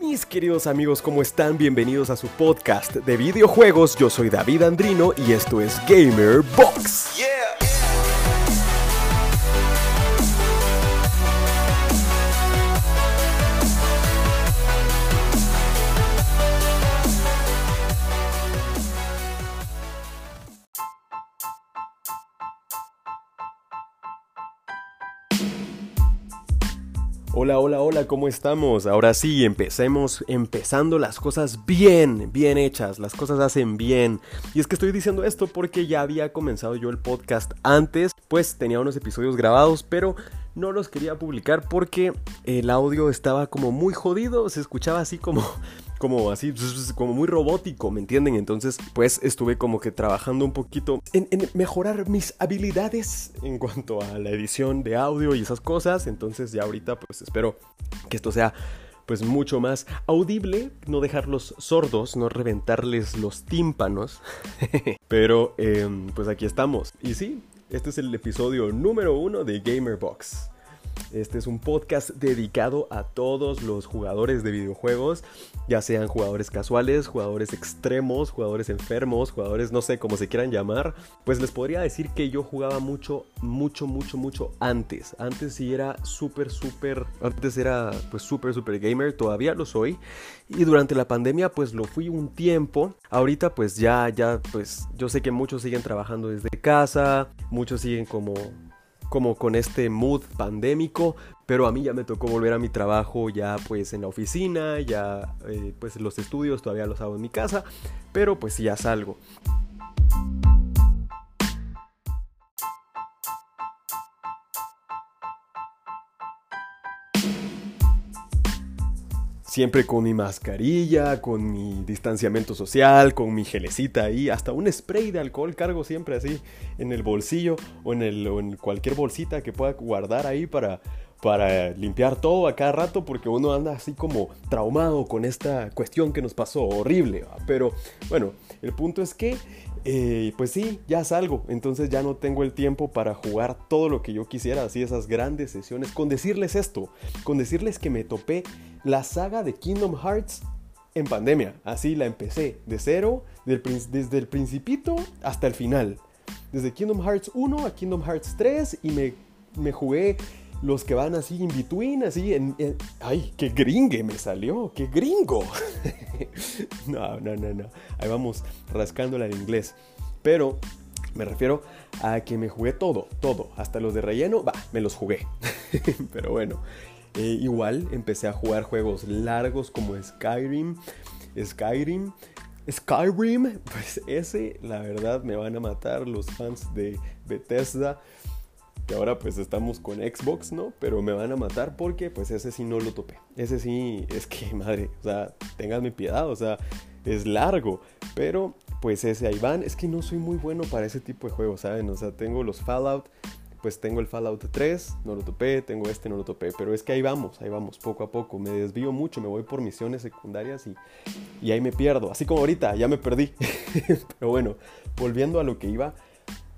Mis queridos amigos, ¿cómo están? Bienvenidos a su podcast de videojuegos. Yo soy David Andrino y esto es Gamer Box. Hola, hola, ¿cómo estamos? Ahora sí, empecemos, empezando las cosas bien, bien hechas, las cosas hacen bien. Y es que estoy diciendo esto porque ya había comenzado yo el podcast antes, pues tenía unos episodios grabados, pero no los quería publicar porque el audio estaba como muy jodido, se escuchaba así como como así, como muy robótico, ¿me entienden? Entonces, pues estuve como que trabajando un poquito en, mejorar mis habilidades en cuanto a la edición de audio y esas cosas. Entonces, ya ahorita, pues espero que esto sea pues mucho más audible, no dejarlos sordos, no reventarles los tímpanos. Pero em, pues aquí estamos. Y sí, este es el episodio número uno de Gamerbox. Este es un podcast dedicado a todos los jugadores de videojuegos, ya sean jugadores casuales, jugadores extremos, jugadores enfermos, jugadores no sé cómo se quieran llamar. Pues les podría decir que yo jugaba mucho, mucho, mucho, mucho antes. Antes sí era súper, súper, antes era pues súper, súper gamer, todavía lo soy. Y durante la pandemia pues lo fui un tiempo. Ahorita pues ya, ya, pues yo sé que muchos siguen trabajando desde casa, muchos siguen como como con este mood pandémico, pero a mí ya me tocó volver a mi trabajo ya pues en la oficina, ya eh, pues los estudios todavía los hago en mi casa, pero pues ya salgo. Siempre con mi mascarilla, con mi distanciamiento social, con mi gelecita ahí, hasta un spray de alcohol cargo siempre así en el bolsillo o en, el, en cualquier bolsita que pueda guardar ahí para, para limpiar todo a cada rato porque uno anda así como traumado con esta cuestión que nos pasó horrible. Pero bueno, el punto es que eh, pues sí, ya salgo, entonces ya no tengo el tiempo para jugar todo lo que yo quisiera, así esas grandes sesiones, con decirles esto, con decirles que me topé la saga de Kingdom Hearts en pandemia, así la empecé, de cero, desde el principito hasta el final, desde Kingdom Hearts 1 a Kingdom Hearts 3 y me, me jugué los que van así in between, así en, ¡Ay, qué gringue me salió! ¡Qué gringo! no, no, no, no. Ahí vamos rascándola en inglés. Pero me refiero a que me jugué todo, todo. Hasta los de relleno, va, me los jugué. Pero bueno, eh, igual empecé a jugar juegos largos como Skyrim. Skyrim. Skyrim, pues ese, la verdad, me van a matar los fans de Bethesda que ahora pues estamos con Xbox, ¿no? Pero me van a matar porque pues ese sí no lo topé. Ese sí, es que madre, o sea, mi piedad, o sea, es largo. Pero pues ese ahí van, es que no soy muy bueno para ese tipo de juegos, ¿saben? O sea, tengo los Fallout, pues tengo el Fallout 3, no lo topé, tengo este, no lo topé, pero es que ahí vamos, ahí vamos, poco a poco, me desvío mucho, me voy por misiones secundarias y, y ahí me pierdo, así como ahorita, ya me perdí. pero bueno, volviendo a lo que iba,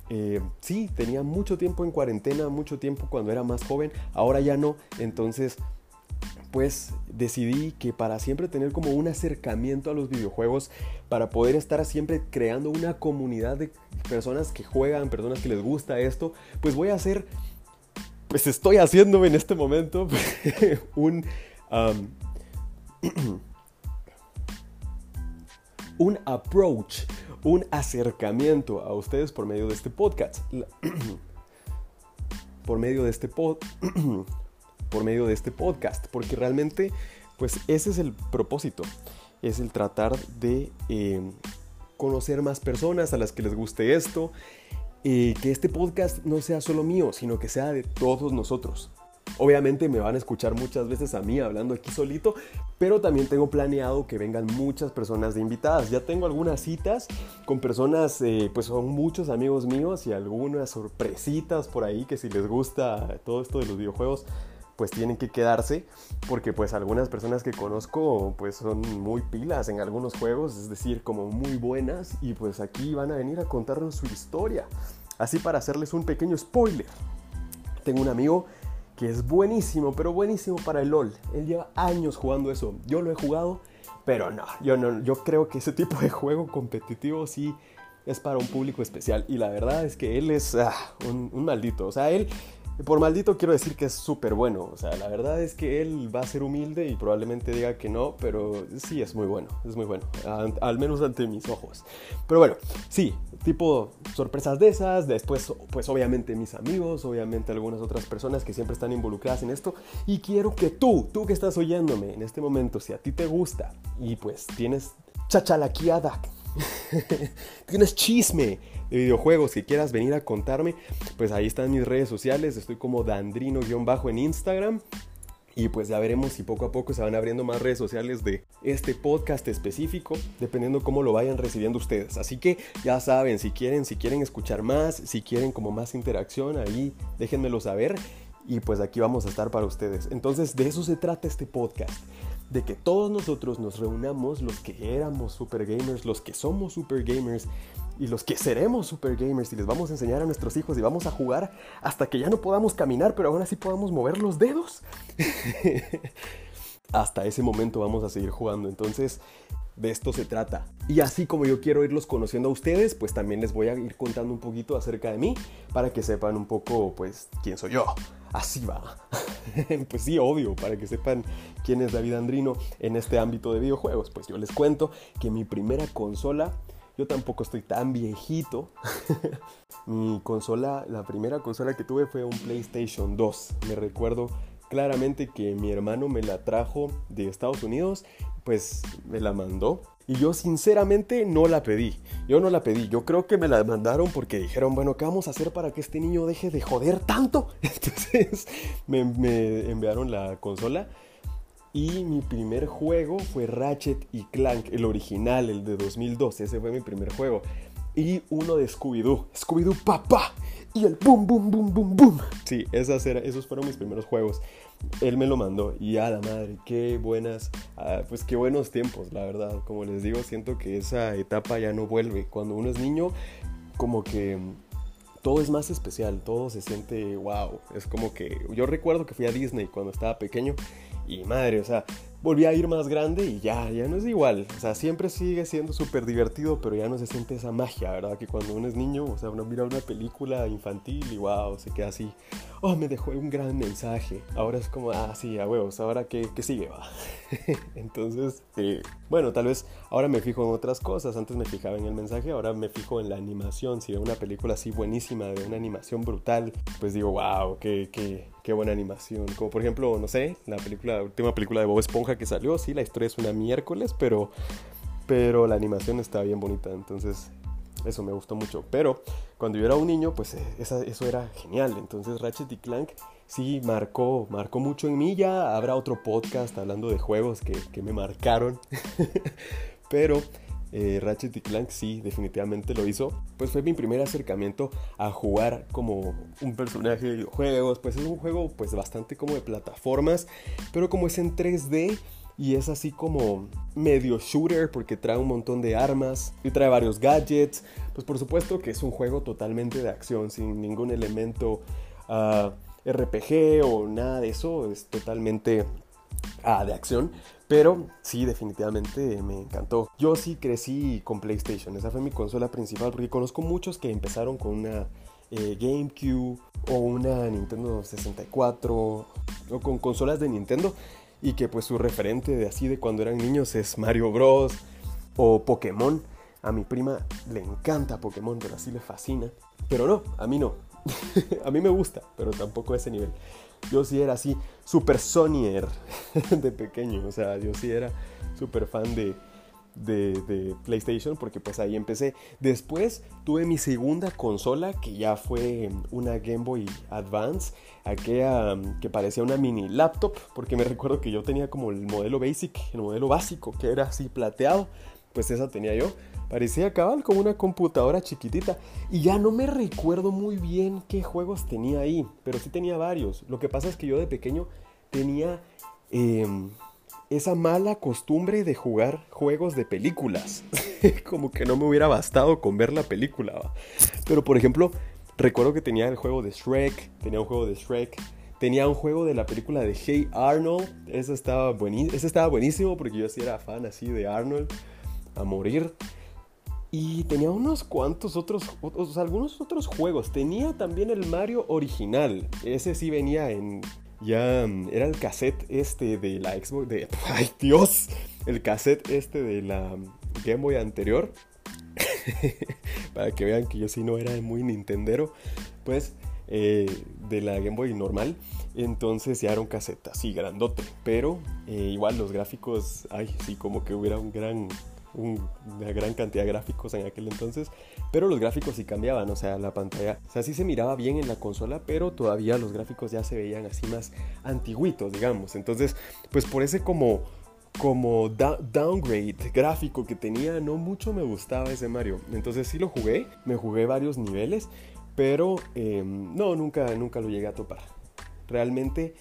eh, sí, tenía mucho tiempo en cuarentena, mucho tiempo cuando era más joven, ahora ya no, entonces pues decidí que para siempre tener como un acercamiento a los videojuegos, para poder estar siempre creando una comunidad de personas que juegan, personas que les gusta esto, pues voy a hacer, pues estoy haciendo en este momento un... un approach, un acercamiento a ustedes por medio de este podcast. por medio de este pod, por medio de este podcast, porque realmente pues ese es el propósito, es el tratar de eh, conocer más personas a las que les guste esto, y que este podcast no sea solo mío, sino que sea de todos nosotros. Obviamente me van a escuchar muchas veces a mí hablando aquí solito, pero también tengo planeado que vengan muchas personas de invitadas. Ya tengo algunas citas con personas, eh, pues son muchos amigos míos y algunas sorpresitas por ahí que si les gusta todo esto de los videojuegos, pues tienen que quedarse porque pues algunas personas que conozco pues son muy pilas en algunos juegos, es decir, como muy buenas y pues aquí van a venir a contarnos su historia. Así para hacerles un pequeño spoiler. Tengo un amigo que es buenísimo, pero buenísimo para el LOL. Él lleva años jugando eso. Yo lo he jugado, pero no, yo no, yo creo que ese tipo de juego competitivo sí es para un público especial. Y la verdad es que él es ah, un, un, maldito. O sea, él por maldito quiero decir que es súper bueno. O sea, la verdad es que él va a ser humilde y probablemente diga que no, pero sí es muy bueno. Es muy bueno. Al, menos ante mis ojos. Pero bueno, sí, tipo sorpresas de esas. Después, pues obviamente mis amigos, obviamente algunas otras personas que siempre están involucradas en esto. Y quiero que tú, tú que estás oyéndome en este momento, si a ti te gusta y pues tienes chachalaquiada tienes chisme de videojuegos que quieras venir a contarme, pues ahí están mis redes sociales. Estoy como Dandrino-bajo en Instagram. Y pues ya veremos si poco a poco se van abriendo más redes sociales de este podcast específico, dependiendo cómo lo vayan recibiendo ustedes. Así que ya saben, si quieren, si quieren escuchar más, si quieren como más interacción, ahí déjenmelo saber. Y pues aquí vamos a estar para ustedes. Entonces de eso se trata este podcast de que todos nosotros nos reunamos, los que éramos super gamers, los que somos super gamers y los que seremos super gamers y les vamos a enseñar a nuestros hijos y vamos a jugar hasta que ya no podamos caminar, pero aún así podamos mover los dedos. hasta ese momento vamos a seguir jugando. Entonces, de esto se trata. Y así como yo quiero irlos conociendo a ustedes, pues también les voy a ir contando un poquito acerca de mí para que sepan un poco, pues, quién soy yo. Así va. pues sí, obvio, para que sepan quién es David Andrino en este ámbito de videojuegos. Pues yo les cuento que mi primera consola, yo tampoco estoy tan viejito. mi consola, la primera consola que tuve fue un PlayStation 2. Me recuerdo claramente que mi hermano me la trajo de Estados Unidos, pues me la mandó. Y yo sinceramente no la pedí. Yo no la pedí. Yo creo que me la mandaron porque dijeron, bueno, ¿qué vamos a hacer para que este niño deje de joder tanto? Entonces me, enviaron la consola. Y mi primer juego fue Ratchet y Clank, el original, el de 2012. Ese fue mi primer juego. Y uno de Scooby-Doo. Scooby-Doo papá y el boom, boom, boom, boom, boom. Sí, esas esos fueron mis primeros juegos. Él me lo mandó y a la madre, qué buenas, ah, pues qué buenos tiempos, la verdad. Como les digo, siento que esa etapa ya no vuelve. Cuando uno es niño, como que todo es más especial, todo se siente wow. Es como que yo recuerdo que fui a Disney cuando estaba pequeño y madre, o sea, volví a ir más grande y ya, ya no es igual. O sea, siempre sigue siendo súper divertido, pero ya no se siente esa magia, ¿verdad? Que cuando uno es niño, o sea, uno mira una película infantil y wow, se queda así. Oh, me dejó un gran mensaje. Ahora es como, ah, sí, a huevos, ahora qué sigue, va. Entonces, eh, bueno, tal vez ahora me fijo en otras cosas. Antes me fijaba en el mensaje, ahora me fijo en la animación. Si veo una película así buenísima, de una animación brutal, pues digo, wow, qué, qué, qué buena animación. Como por ejemplo, no sé, la última película de Bob Esponja que salió, sí, la historia es una miércoles, pero, pero la animación está bien bonita, entonces eso me gustó mucho. Pero cuando yo era un niño, pues eh, eso era genial. Entonces Ratchet y Clank sí marcó, marcó mucho en mí. Ya habrá otro podcast hablando de juegos que, que me marcaron. pero eh, Ratchet y Clank sí, definitivamente lo hizo. Pues fue mi primer acercamiento a jugar como un personaje de videojuegos. Pues es un juego pues bastante como de plataformas, pero como es en 3D y es así como medio shooter porque trae un montón de armas y trae varios gadgets. Pues por supuesto que es un juego totalmente de acción, sin ningún elemento ah, RPG o nada de eso. Es totalmente ah, de acción. Pero sí, definitivamente me encantó. Yo sí crecí con PlayStation, esa fue mi consola principal, porque conozco muchos que empezaron con una eh, GameCube o una Nintendo 64 o con consolas de Nintendo y que pues su referente de así de cuando eran niños es Mario Bros o Pokémon. A mi prima le encanta Pokémon, pero así le fascina. Pero no, a mí no. a mí me gusta, pero tampoco a ese nivel. Yo sí era así, super Sonyer de pequeño. O sea, yo sí era súper fan de, de, PlayStation porque pues ahí empecé. Después tuve mi segunda consola que ya fue una Game Boy Advance, aquella mm, que parecía una mini laptop porque me recuerdo que yo tenía como el modelo basic, el modelo básico que era así plateado, pues esa tenía yo. Parecía cabal como una computadora chiquitita. Y ya no me recuerdo muy bien qué juegos tenía ahí. Pero sí tenía varios. Lo que pasa es que yo de pequeño tenía em, esa mala costumbre de jugar juegos de películas. como que no me hubiera bastado con ver la película. Pero por ejemplo, recuerdo que tenía el juego de Shrek. Tenía un juego de Shrek. Tenía un juego de la película de Hey Arnold. Ese estaba, estaba buenísimo porque yo sí era fan así de Arnold a morir. Y tenía unos cuantos otros, algunos otros juegos. Tenía también el Mario original. Ese sí venía en, ya era el cassette este de la Xbox de ay Dios, el cassette este de la Game Boy anterior. Para que vean que yo sí no era muy nintendero, pues eh, de la Game Boy normal. Entonces ya era un cassette así grandote, pero eh, igual los gráficos, ay, sí, como que hubiera un gran una gran cantidad de gráficos en aquel entonces, pero los gráficos sí cambiaban, o sea, la pantalla, o sea, sí se miraba bien en la consola, pero todavía los gráficos ya se veían así más antiguitos, digamos. Entonces, pues por ese como como downgrade gráfico que tenía, no mucho me gustaba ese Mario. Entonces sí lo jugué, me jugué varios niveles, pero em, no, nunca, nunca lo llegué a topar. Realmente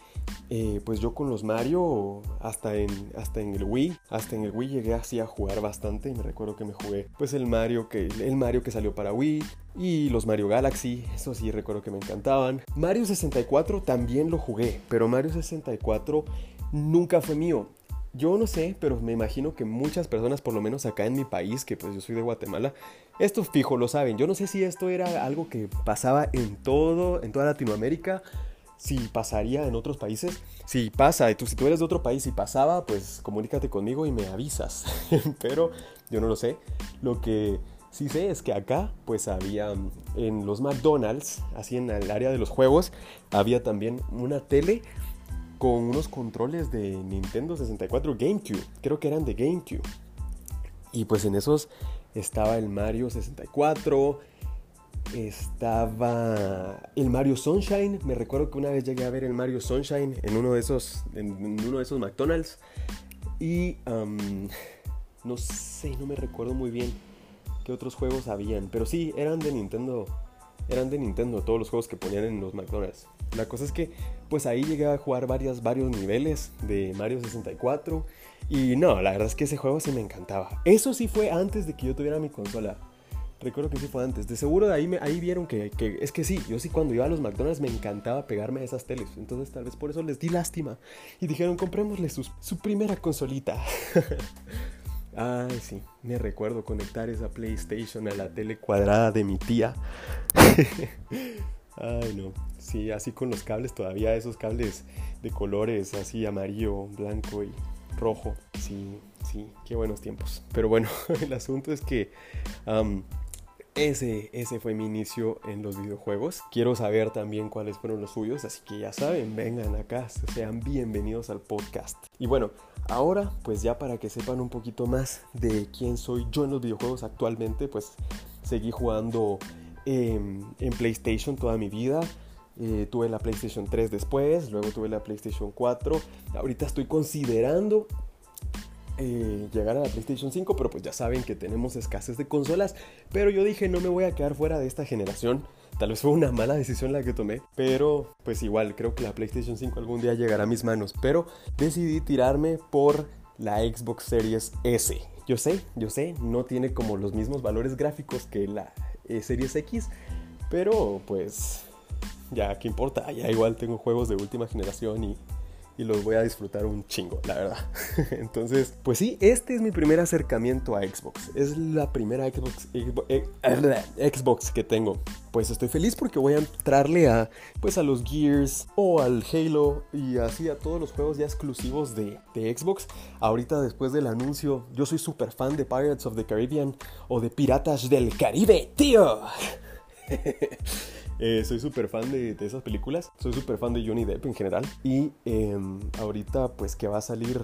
eh, pues yo con los Mario, hasta en, hasta en el Wii, hasta en el Wii llegué así a jugar bastante y me recuerdo que me jugué pues el Mario que, el Mario que salió para Wii y los Mario Galaxy, eso sí recuerdo que me encantaban. Mario 64 también lo jugué, pero Mario 64 nunca fue mío. Yo no sé, pero me imagino que muchas personas, por lo menos acá en mi país, que pues yo soy de Guatemala, esto fijo lo saben. Yo no sé si esto era algo que pasaba en todo, en toda Latinoamérica si pasaría en otros países. Si pasa, y tú, si tú eres de otro país y pasaba, pues comunícate conmigo y me avisas. Pero yo no lo sé. Lo que sí sé es que acá, pues había en los McDonald's, así en el área de los juegos, había también una tele con unos controles de Nintendo 64 GameCube. Creo que eran de GameCube. Y pues en esos estaba el Mario 64, estaba el Mario Sunshine. Me recuerdo que una vez llegué a ver el Mario Sunshine en uno de esos, en uno de esos McDonald's. Y no sé, no me recuerdo muy bien qué otros juegos habían. Pero sí, eran de Nintendo. Eran de Nintendo todos los juegos que ponían en los McDonald's. La cosa es que pues ahí llegué a jugar varias, varios niveles de Mario 64. Y no, la verdad es que ese juego sí me encantaba. Eso sí fue antes de que yo tuviera mi consola. Recuerdo que sí fue antes. De seguro de ahí, me, ahí vieron que, es que sí, yo sí cuando iba a los McDonald's me encantaba pegarme a esas teles. Entonces tal vez por eso les di lástima. Y dijeron, comprémosle su, su primera consolita. Ay, sí, me recuerdo conectar esa PlayStation a la tele cuadrada de mi tía. Ay, no. Sí, así con los cables todavía, esos cables de colores así amarillo, blanco y rojo. Sí, sí, qué buenos tiempos. Pero bueno, el asunto es que ese, ese fue mi inicio en los videojuegos. Quiero saber también cuáles fueron los suyos, así que ya saben, vengan acá, sean bienvenidos al podcast. Y bueno, ahora pues ya para que sepan un poquito más de quién soy yo en los videojuegos actualmente, pues seguí jugando en PlayStation toda mi vida. Eh, tuve la PlayStation 3 después, luego tuve la PlayStation 4. Ahorita estoy considerando eh, llegar a la PlayStation 5, pero pues ya saben que tenemos escasez de consolas. Pero yo dije, no me voy a quedar fuera de esta generación. Tal vez fue una mala decisión la que tomé, pero pues igual creo que la PlayStation 5 algún día llegará a mis manos. Pero decidí tirarme por la Xbox Series S. Yo sé, yo sé, no tiene como los mismos valores gráficos que la eh, Series X, pero pues ya, ¿qué importa? Ya igual tengo juegos de última generación y y los voy a disfrutar un chingo, la verdad. Entonces, pues sí, este es mi primer acercamiento a Xbox. Es la primera Xbox, Xbox, que tengo. Pues estoy feliz porque voy a entrarle a pues a los Gears o al Halo y así a todos los juegos ya exclusivos de, de Xbox. Ahorita después del anuncio, yo soy súper fan de Pirates of the Caribbean o de Piratas del Caribe, tío. Eh, soy súper fan de, esas películas. Soy súper fan de Johnny Depp en general. Y em, ahorita pues que va a salir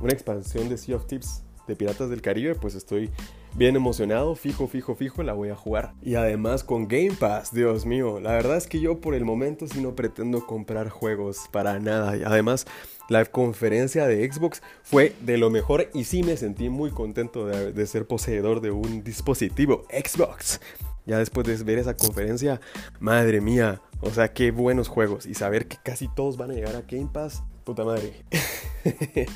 una expansión de Sea of Tips de Piratas del Caribe, pues estoy bien emocionado, fijo, fijo, fijo, la voy a jugar. Y además con Game Pass, Dios mío, la verdad es que yo por el momento sí no pretendo comprar juegos para nada. Y además, la conferencia de Xbox fue de lo mejor y sí me sentí muy contento de ser poseedor de un dispositivo Xbox. Ya después de ver esa conferencia, madre mía, o sea, qué buenos juegos. Y saber que casi todos van a llegar a Game Pass, puta madre.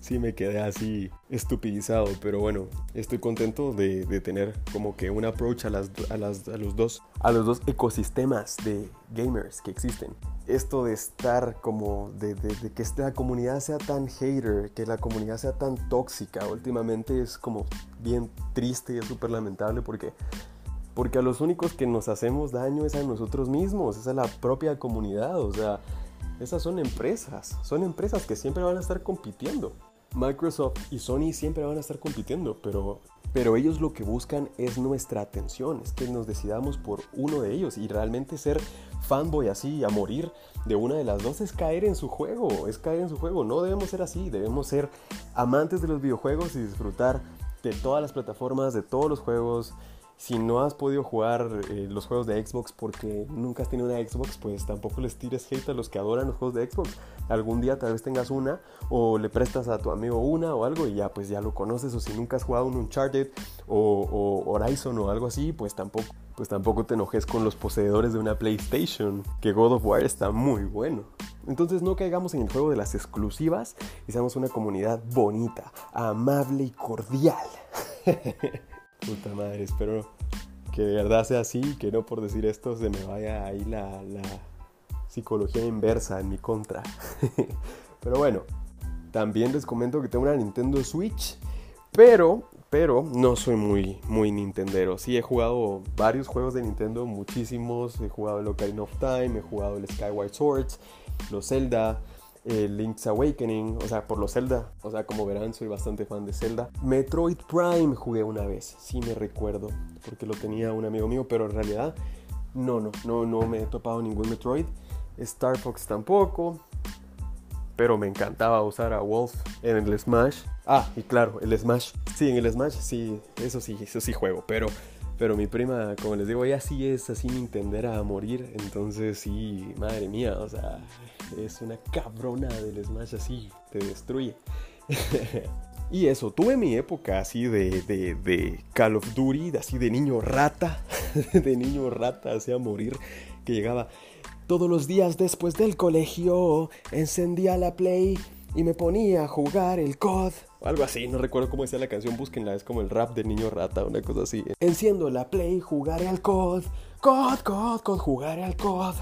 sí me quedé así estupidizado, pero bueno, estoy contento de, tener como que un approach a, las, a, las, a, los dos, a los dos ecosistemas de gamers que existen. Esto de estar como, de, de, que esta comunidad sea tan hater, que la comunidad sea tan tóxica, últimamente es como bien triste y es súper lamentable porque porque a los únicos que nos hacemos daño es a nosotros mismos, es a la propia comunidad, o sea, esas son empresas, son empresas que siempre van a estar compitiendo. Microsoft y Sony siempre van a estar compitiendo, pero, pero ellos lo que buscan es nuestra atención, es que nos decidamos por uno de ellos y realmente ser fanboy así a morir de una de las dos es caer en su juego, es caer en su juego, no debemos ser así, debemos ser amantes de los videojuegos y disfrutar de todas las plataformas, de todos los juegos, si no has podido jugar eh, los juegos de Xbox porque nunca has tenido una Xbox, pues tampoco les tires hate a los que adoran los juegos de Xbox. Algún día tal vez tengas una o le prestas a tu amigo una o algo y ya pues ya lo conoces o si nunca has jugado un Uncharted o, o Horizon o algo así, pues tampoco pues tampoco te enojes con los poseedores de una PlayStation, que God of War está muy bueno. Entonces no caigamos en el juego de las exclusivas y seamos una comunidad bonita, amable y cordial. Puta madre, espero que de verdad sea así, que no por decir esto se me vaya ahí la, psicología inversa en mi contra. pero bueno, también les comento que tengo una Nintendo Switch, pero, pero no soy muy, muy Nintendero. Sí he jugado varios juegos de Nintendo, muchísimos. He jugado el Ocarina of Time, he jugado el Skyward Swords, los Zelda, Link's Awakening, o sea, por los Zelda. O sea, como verán, soy bastante fan de Zelda. Metroid Prime jugué una vez, sí me recuerdo, porque lo tenía un amigo mío, pero en realidad no, no, no, no me he topado ningún Metroid. Star Fox tampoco, pero me encantaba usar a Wolf en el Smash. Ah, y claro, el Smash. Sí, en el Smash sí, eso sí, eso sí juego, pero pero mi prima, como les digo, ella sí es así Nintendera a morir. Entonces sí, madre mía, o sea, es una cabrona del Smash así, te destruye. y eso, tuve mi época así de, de, de, Call of Duty, así de niño rata, de niño rata, así a morir, que llegaba todos los días después del colegio, encendía la Play y me ponía a jugar el COD. O algo así, no recuerdo cómo decía la canción, búsquenla, es como el rap de niño rata, una cosa así. Enciendo la play, jugaré al COD. COD, COD, COD, jugaré al COD.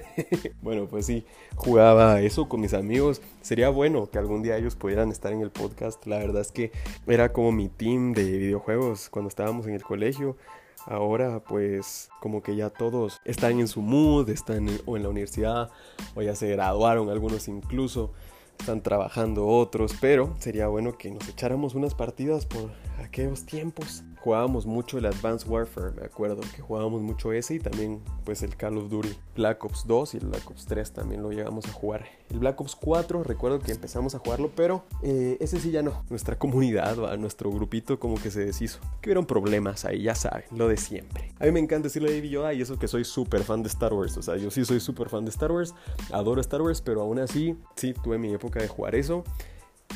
bueno, pues sí, jugaba eso con mis amigos. Sería bueno que algún día ellos pudieran estar en el podcast. La verdad es que era como mi team de videojuegos cuando estábamos en el colegio. Ahora pues como que ya todos están en su mood, están o en la universidad o ya se graduaron algunos incluso están trabajando otros, pero sería bueno que nos echáramos unas partidas por aquellos tiempos. Jugábamos mucho el Advanced Warfare, me acuerdo que jugábamos mucho ese y también pues el Call of Duty. Black Ops 2 y el Black Ops 3 también lo llegamos a jugar. El Black Ops 4 recuerdo que empezamos a jugarlo, pero eh, ese sí ya no. Nuestra comunidad, nuestro grupito como que se deshizo. Que hubieron problemas ahí, ya saben, lo de siempre. A mí me encanta decirle a Baby Yoda y eso que soy súper fan de Star Wars. O sea, yo sí soy súper fan de Star Wars, adoro Star Wars, pero aún así, sí, tuve mi época de jugar eso.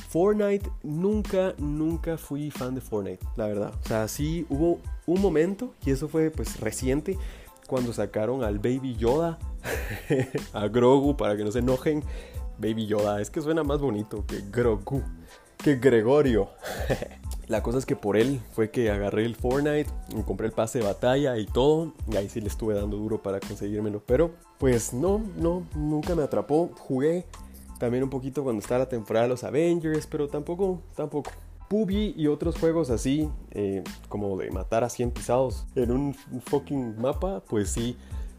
Fortnite, nunca, nunca fui fan de Fortnite, la verdad. O sea, sí hubo un momento, y eso fue pues reciente, cuando sacaron al Baby Yoda, a Grogu, para que no se enojen. Baby Yoda, es que suena más bonito que Grogu, que Gregorio. La cosa es que por él fue que agarré el Fortnite, y compré el pase de batalla y todo, y ahí sí le estuve dando duro para conseguírmelo, pero pues no, no, nunca me atrapó. Jugué también un poquito cuando está la temporada de los Avengers, pero tampoco, tampoco. PUBG y otros juegos así, eh, como de matar a 100 pisados en un fucking mapa, pues sí,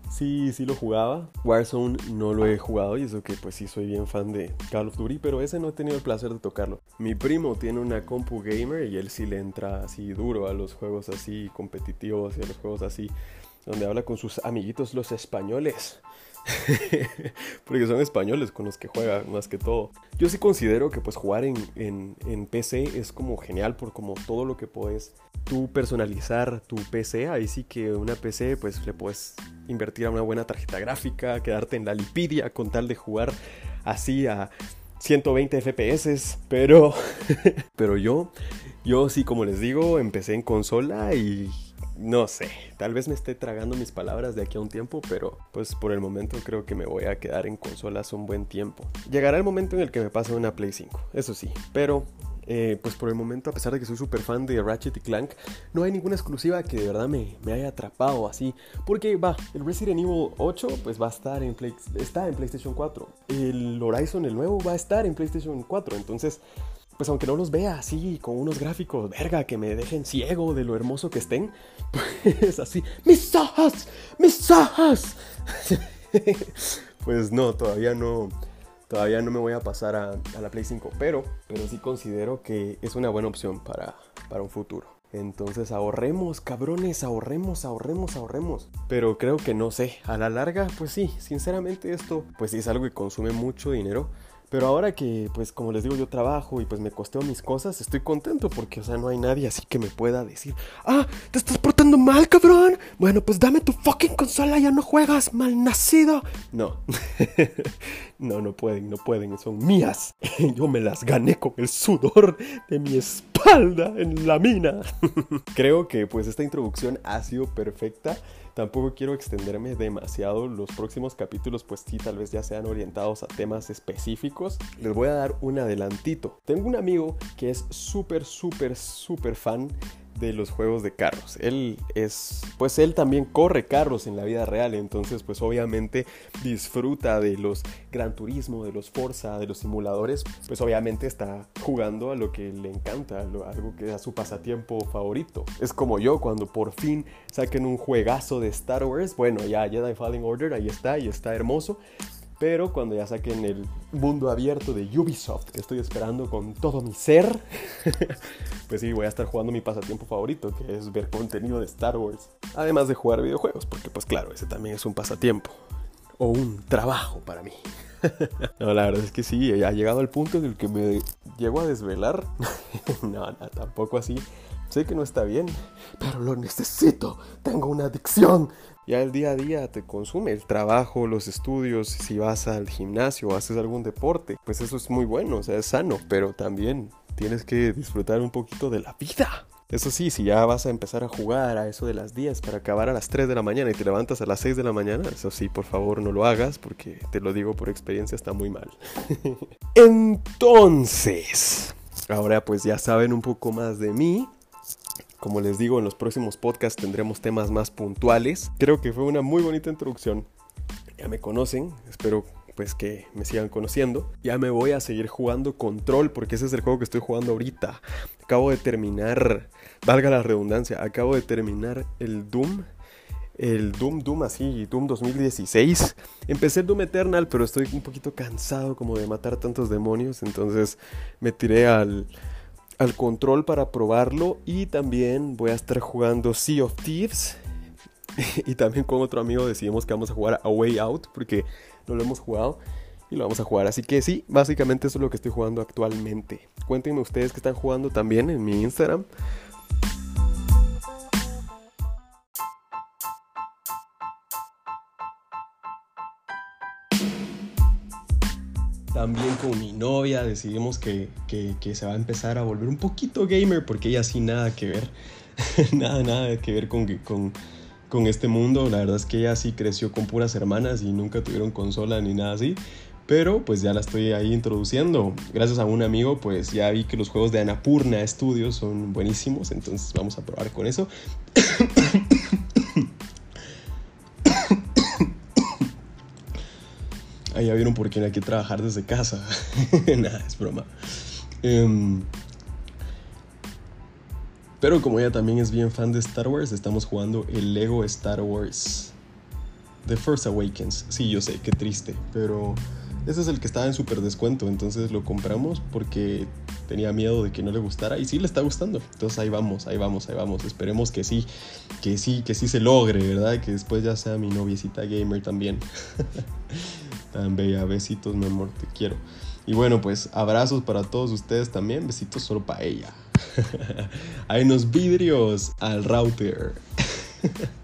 sí, sí lo jugaba. Warzone no lo he jugado y eso que pues sí soy bien fan de Call of Duty, pero ese no he tenido el placer de tocarlo. Mi primo tiene una compu gamer y él sí le entra así duro a los juegos así competitivos y a los juegos así donde habla con sus amiguitos los españoles. Porque son españoles con los que juega más que todo. Yo sí considero que pues jugar en, en, PC es como genial por como todo lo que puedes tú personalizar tu PC. Ahí sí que una PC pues le puedes invertir a una buena tarjeta gráfica, quedarte en la lipidia con tal de jugar así a 120 FPS. Pero, pero yo, yo sí como les digo, empecé en consola y no sé, tal vez me esté tragando mis palabras de aquí a un tiempo, pero pues por el momento creo que me voy a quedar en consolas un buen tiempo. Llegará el momento en el que me pase una Play 5, eso sí, pero eh, pues por el momento, a pesar de que soy súper fan de Ratchet y Clank, no hay ninguna exclusiva que de verdad me, me, haya atrapado así. Porque va, el Resident Evil 8 pues va a estar en, Play, está en PlayStation 4. El Horizon, el nuevo, va a estar en PlayStation 4. Entonces, pues aunque no los vea así, con unos gráficos, verga, que me dejen ciego de lo hermoso que estén, pues así, mis ojos, mis ojos. pues no, todavía no Todavía no me voy a pasar a, la Play 5, pero, pero sí considero que es una buena opción para, para un futuro. Entonces ahorremos, cabrones, ahorremos, ahorremos, ahorremos. Pero creo que no sé, a la larga, pues sí, sinceramente esto, pues sí es algo que consume mucho dinero. Pero ahora que, pues como les digo, yo trabajo y pues me costeo mis cosas, estoy contento porque, o sea, no hay nadie así que me pueda decir, ah, te estás portando mal, cabrón. Bueno, pues dame tu fucking consola, ya no juegas, mal nacido. No, no, no pueden, no pueden, son mías. Yo me las gané con el sudor de mi espalda en la mina. Creo que pues esta introducción ha sido perfecta. Tampoco quiero extenderme demasiado. Los próximos capítulos pues sí tal vez ya sean orientados a temas específicos. Les voy a dar un adelantito. Tengo un amigo que es súper, súper, súper fan de los juegos de carros. Él es, pues él también corre carros en la vida real, entonces pues obviamente disfruta de los Gran Turismo, de los Forza, de los simuladores, pues obviamente está jugando a lo que le encanta, algo que es su pasatiempo favorito. Es como yo cuando por fin saquen un juegazo de Star Wars, bueno, ya Jedi Fallen Order, ahí está, y está hermoso, pero cuando ya saquen el mundo abierto de Ubisoft, que estoy esperando con todo mi ser, pues sí, voy a estar jugando mi pasatiempo favorito, que es ver contenido de Star Wars. Además de jugar videojuegos, porque pues claro, ese también es un pasatiempo. O un trabajo para mí. no, la verdad es que sí, ha llegado al punto en el que me llego a desvelar. no, no, tampoco así. Sé que no está bien, pero lo necesito. Tengo una adicción. Ya el día a día te consume el trabajo, los estudios, si vas al gimnasio o haces algún deporte, pues eso es muy bueno, o sea, es sano, pero también tienes que disfrutar un poquito de la vida. Eso sí, si ya vas a empezar a jugar a eso de las 10 para acabar a las 3 de la mañana y te levantas a las 6 de la mañana, eso sí, por favor no lo hagas porque te lo digo por experiencia, está muy mal. Entonces, ahora pues ya saben un poco más de mí. Como les digo, en los próximos podcasts tendremos temas más puntuales. Creo que fue una muy bonita introducción. Ya me conocen, espero pues que me sigan conociendo. Ya me voy a seguir jugando Control porque ese es el juego que estoy jugando ahorita. Acabo de terminar, valga la redundancia, acabo de terminar el Doom. El Doom, Doom así, Doom 2016. Empecé el Doom Eternal, pero estoy un poquito cansado como de matar tantos demonios. Entonces me tiré al, al control para probarlo y también voy a estar jugando Sea of Thieves y también con otro amigo decidimos que vamos a jugar A Way Out porque no lo hemos jugado y lo vamos a jugar. Así que sí, básicamente eso es lo que estoy jugando actualmente. Cuéntenme ustedes que están jugando también en mi Instagram. También con mi novia decidimos que, se va a empezar a volver un poquito gamer porque ella sí nada que ver, nada, nada que ver con, con, con este mundo. La verdad es que ella sí creció con puras hermanas y nunca tuvieron consola ni nada así. Pero pues ya la estoy ahí introduciendo. Gracias a un amigo pues ya vi que los juegos de Anapurna Studios son buenísimos. Entonces vamos a probar con eso. Ahí ya vieron por qué hay que trabajar desde casa. Nada, es broma. Em, pero como ella también es bien fan de Star Wars, estamos jugando el Lego Star Wars. The First Awakens. Sí, yo sé, qué triste. Pero ese es el que estaba en super descuento. Entonces lo compramos porque tenía miedo de que no le gustara. Y sí le está gustando. Entonces ahí vamos, ahí vamos, ahí vamos. Esperemos que sí, que sí, que sí se logre, ¿verdad? Que después ya sea mi noviecita gamer también. Tan bella, besitos, mi amor, te quiero. Y bueno, pues abrazos para todos ustedes también, besitos solo para ella. Hay unos vidrios al router.